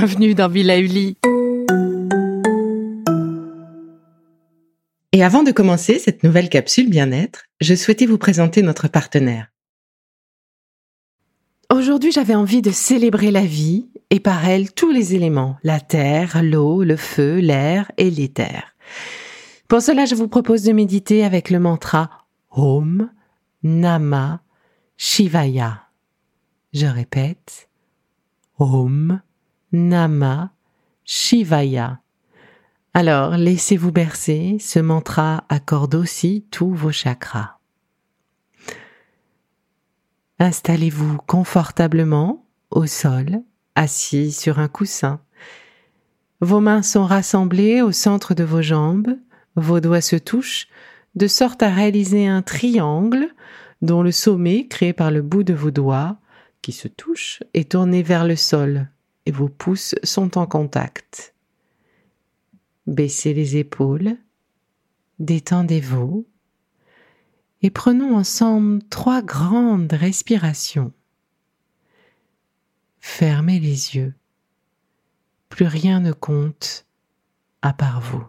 bienvenue dans Villa Uli. Et avant de commencer cette nouvelle capsule bien-être, je souhaitais vous présenter notre partenaire. Aujourd'hui, j'avais envie de célébrer la vie et par elle tous les éléments, la terre, l'eau, le feu, l'air et l'éther. Pour cela, je vous propose de méditer avec le mantra Om Nama Shivaya. Je répète, Om Nama Shivaya. Alors, laissez-vous bercer, ce mantra accorde aussi tous vos chakras. Installez-vous confortablement au sol, assis sur un coussin. Vos mains sont rassemblées au centre de vos jambes, vos doigts se touchent de sorte à réaliser un triangle dont le sommet, créé par le bout de vos doigts, qui se touche, est tourné vers le sol vos pouces sont en contact. Baissez les épaules, détendez-vous et prenons ensemble trois grandes respirations. Fermez les yeux. Plus rien ne compte à part vous.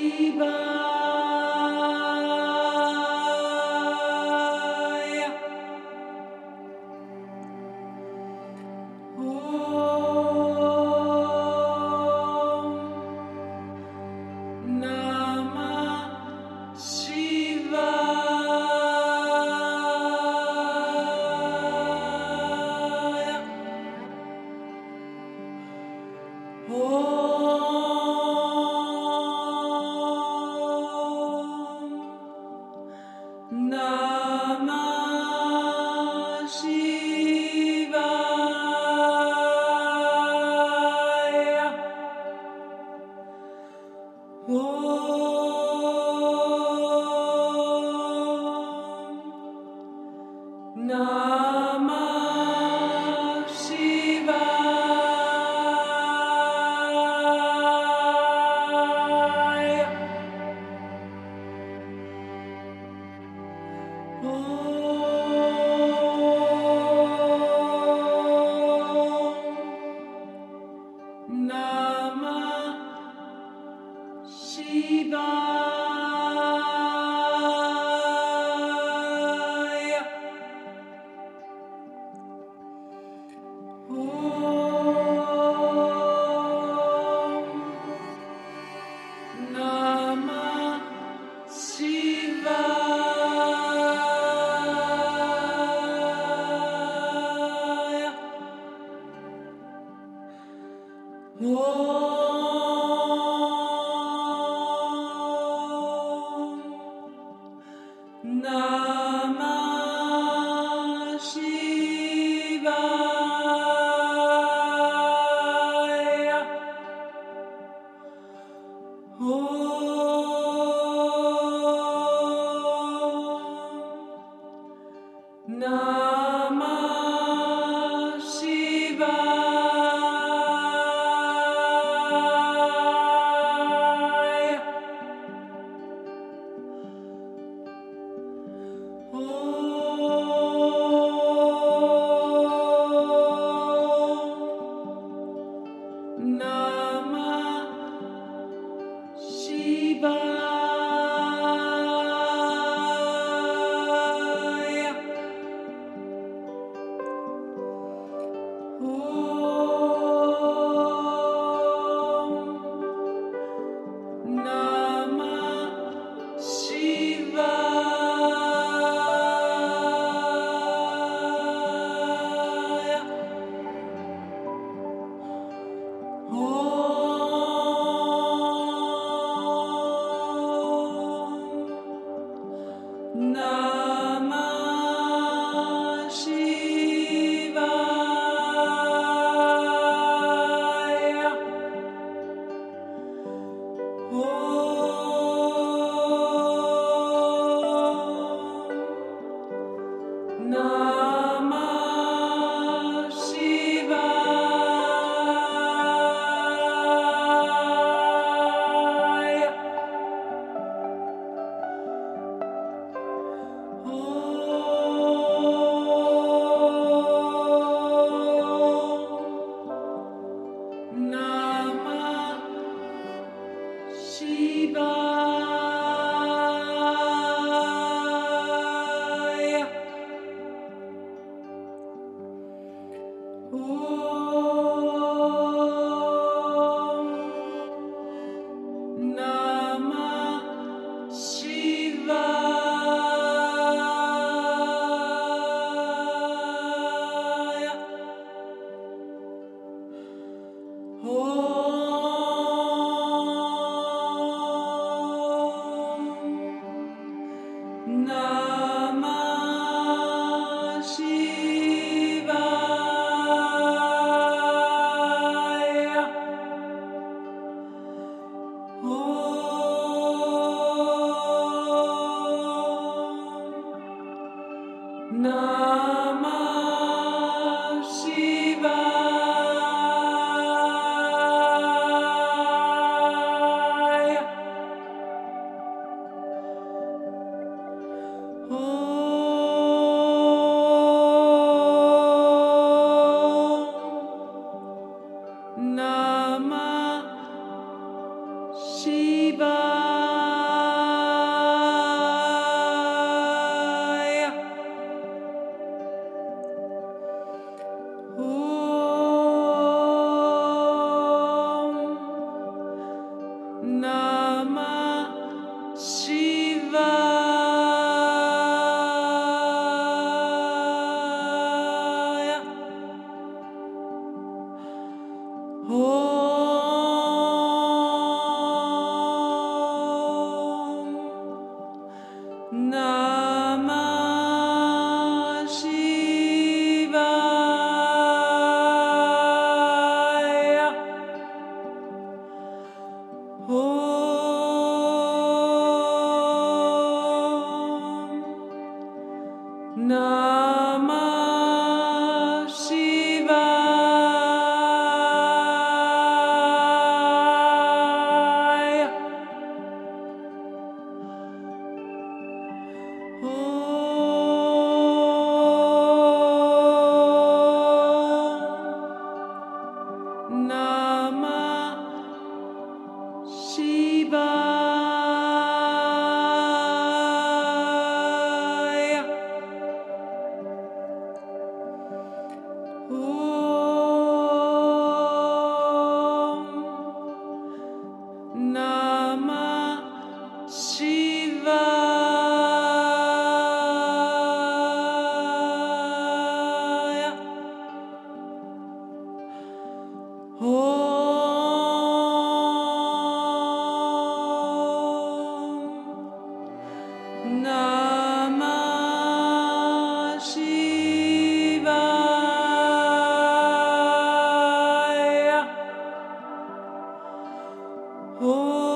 Liba. Oh. night. Oh.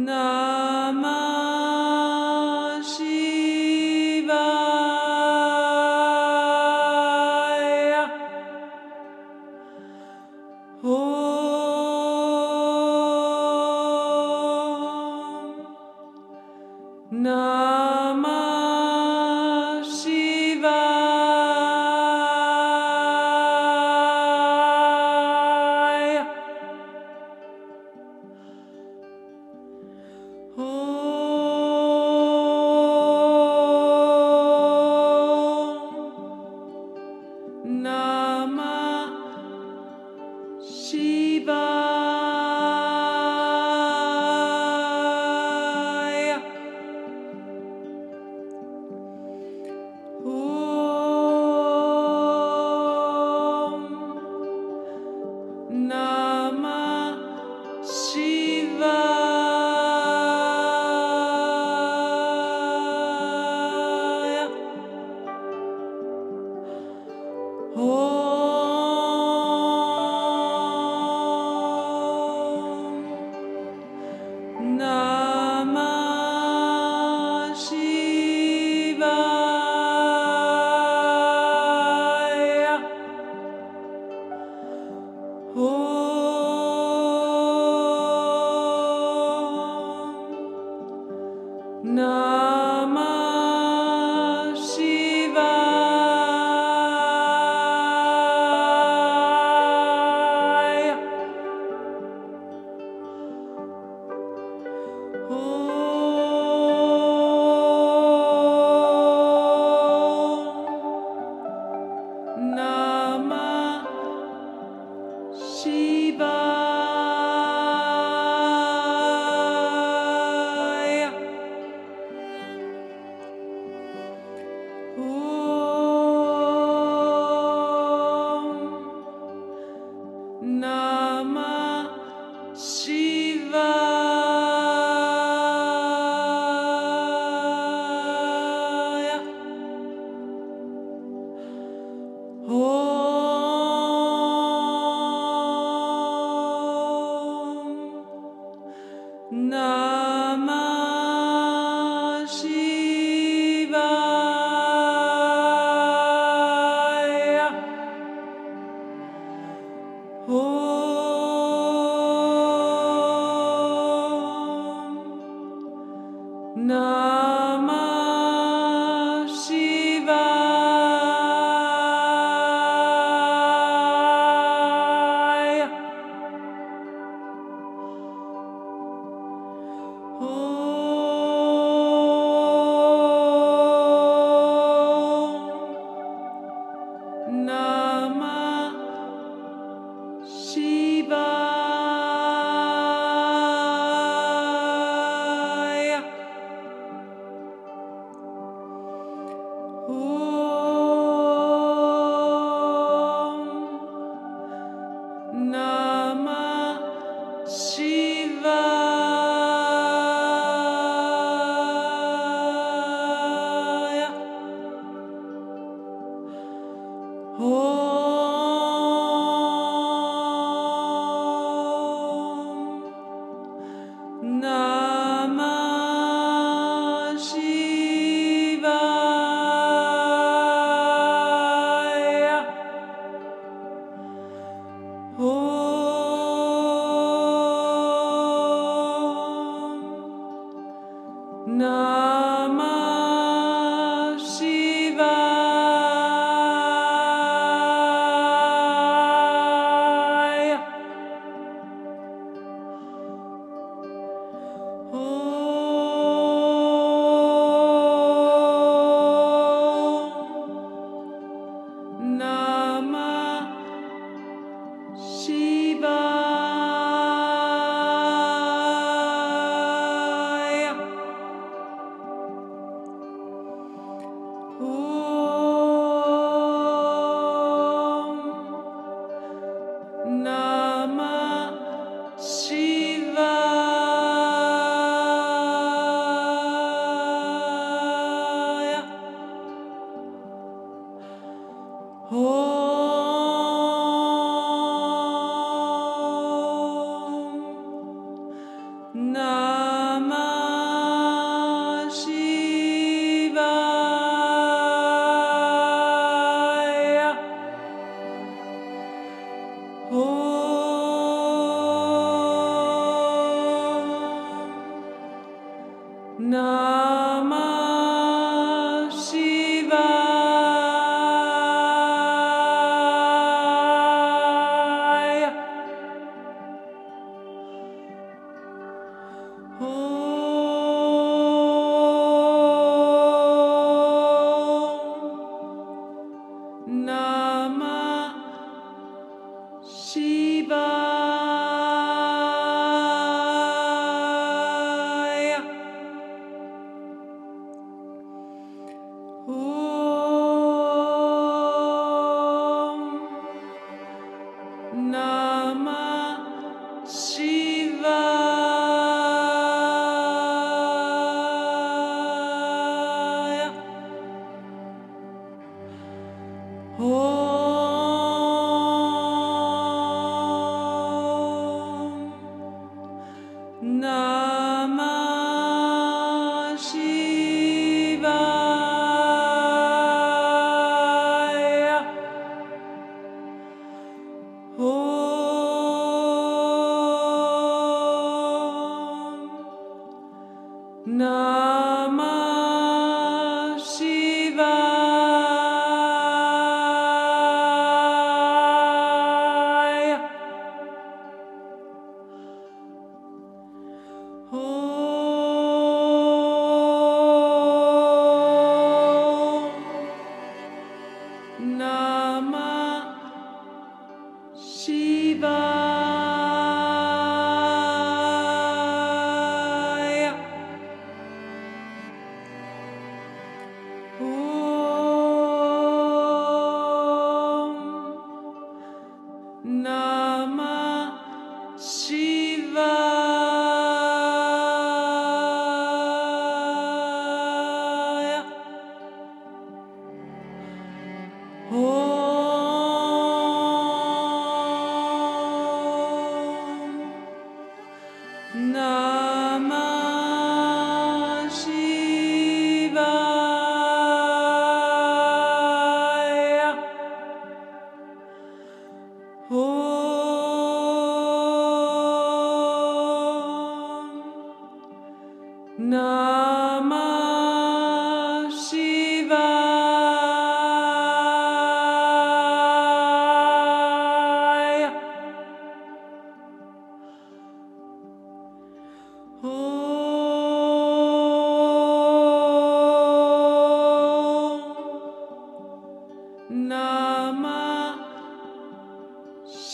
No.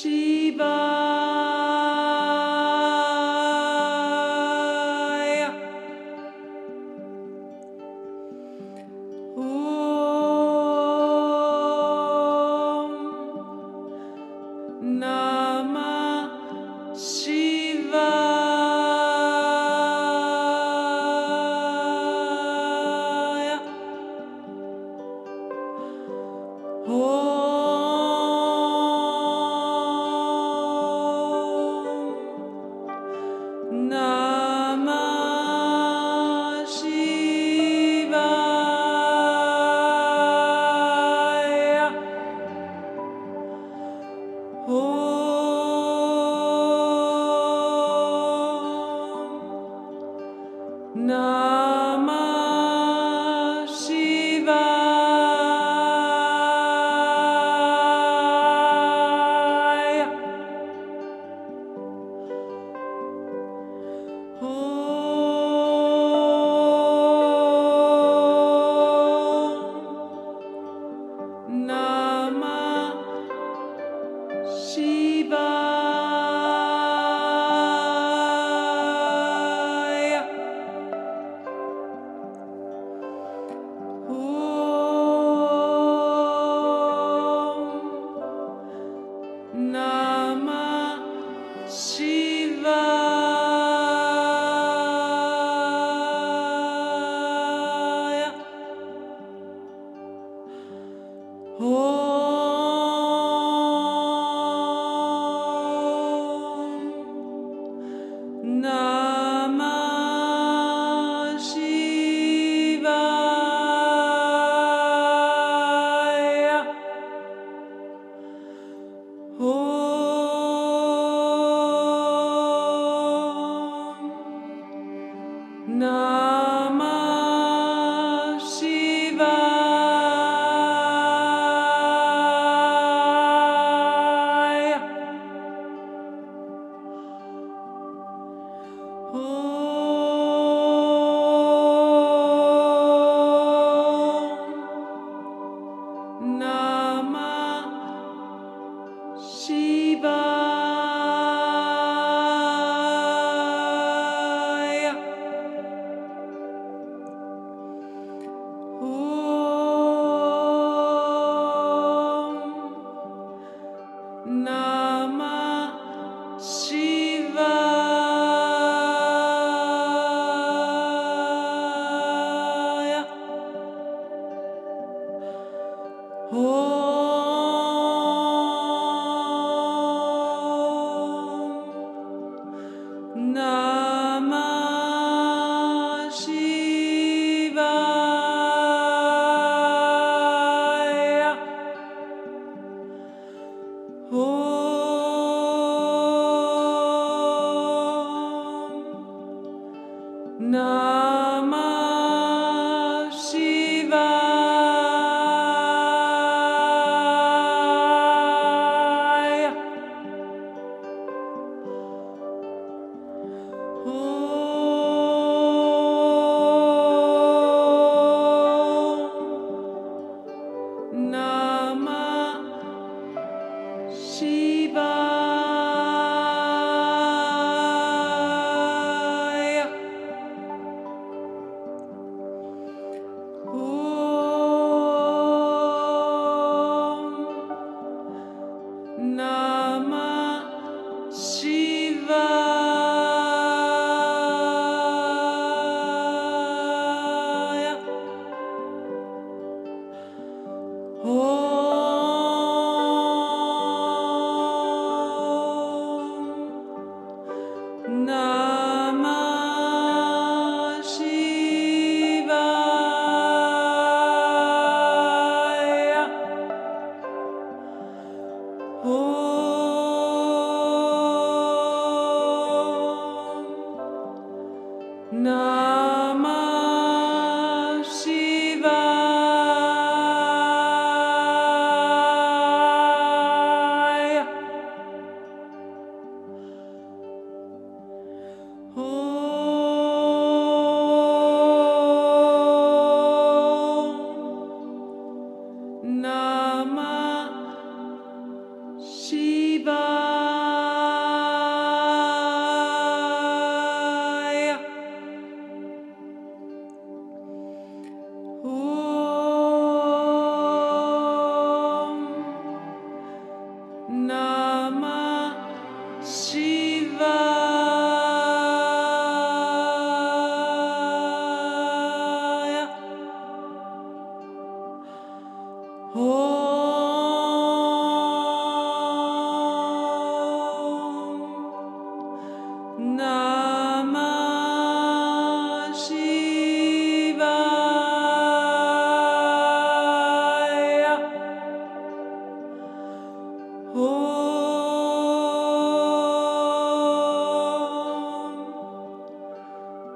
Shiva. Oh.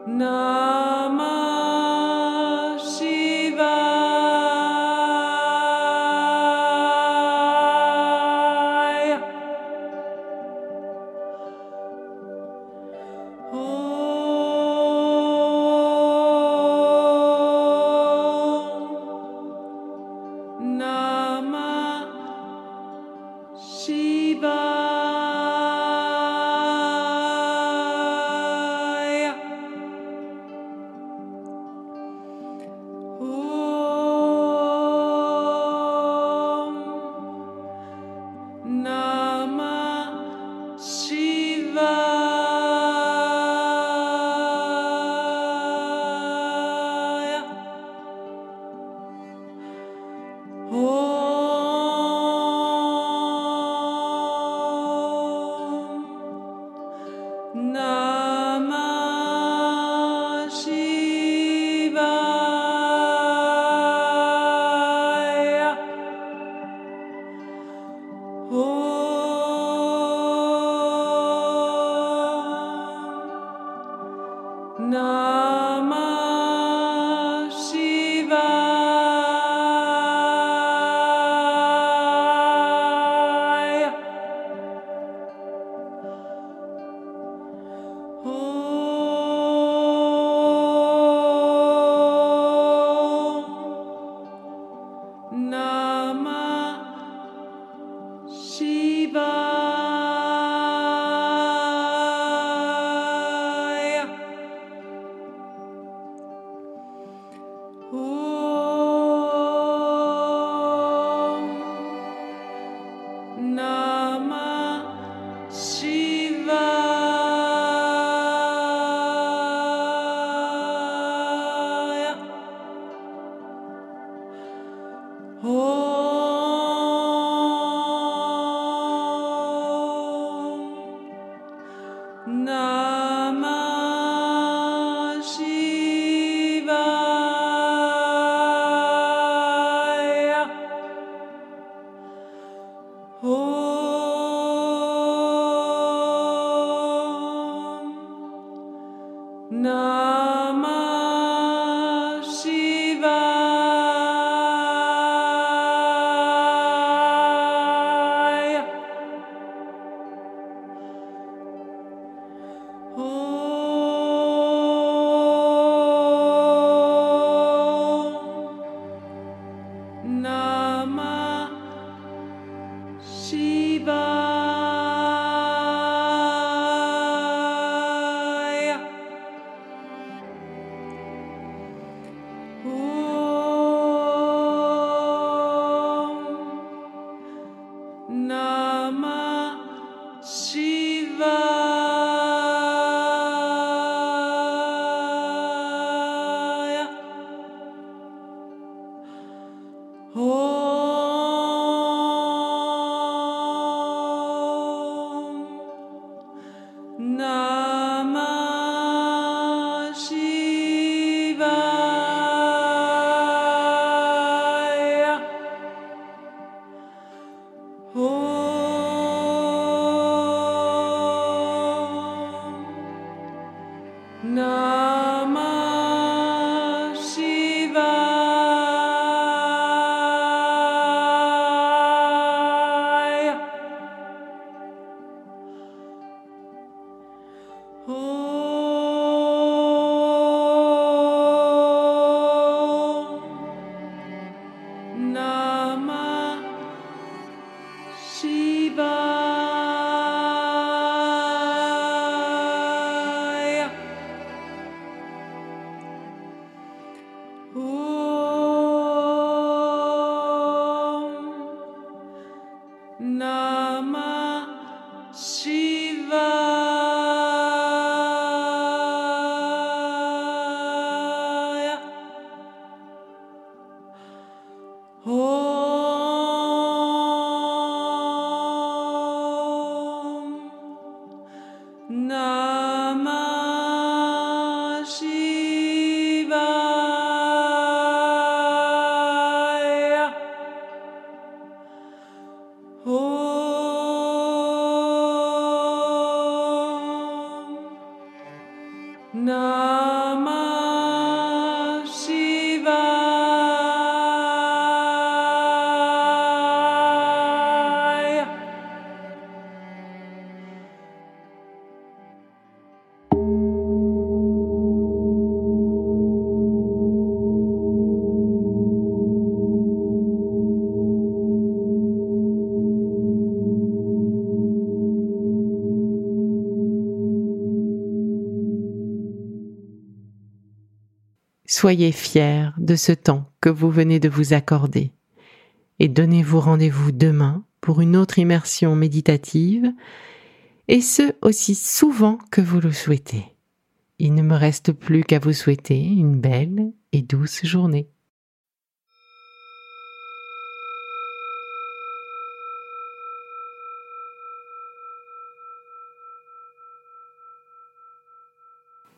No. Oh. Soyez fiers de ce temps que vous venez de vous accorder et donnez-vous rendez-vous demain pour une autre immersion méditative et ce aussi souvent que vous le souhaitez. Il ne me reste plus qu'à vous souhaiter une belle et douce journée.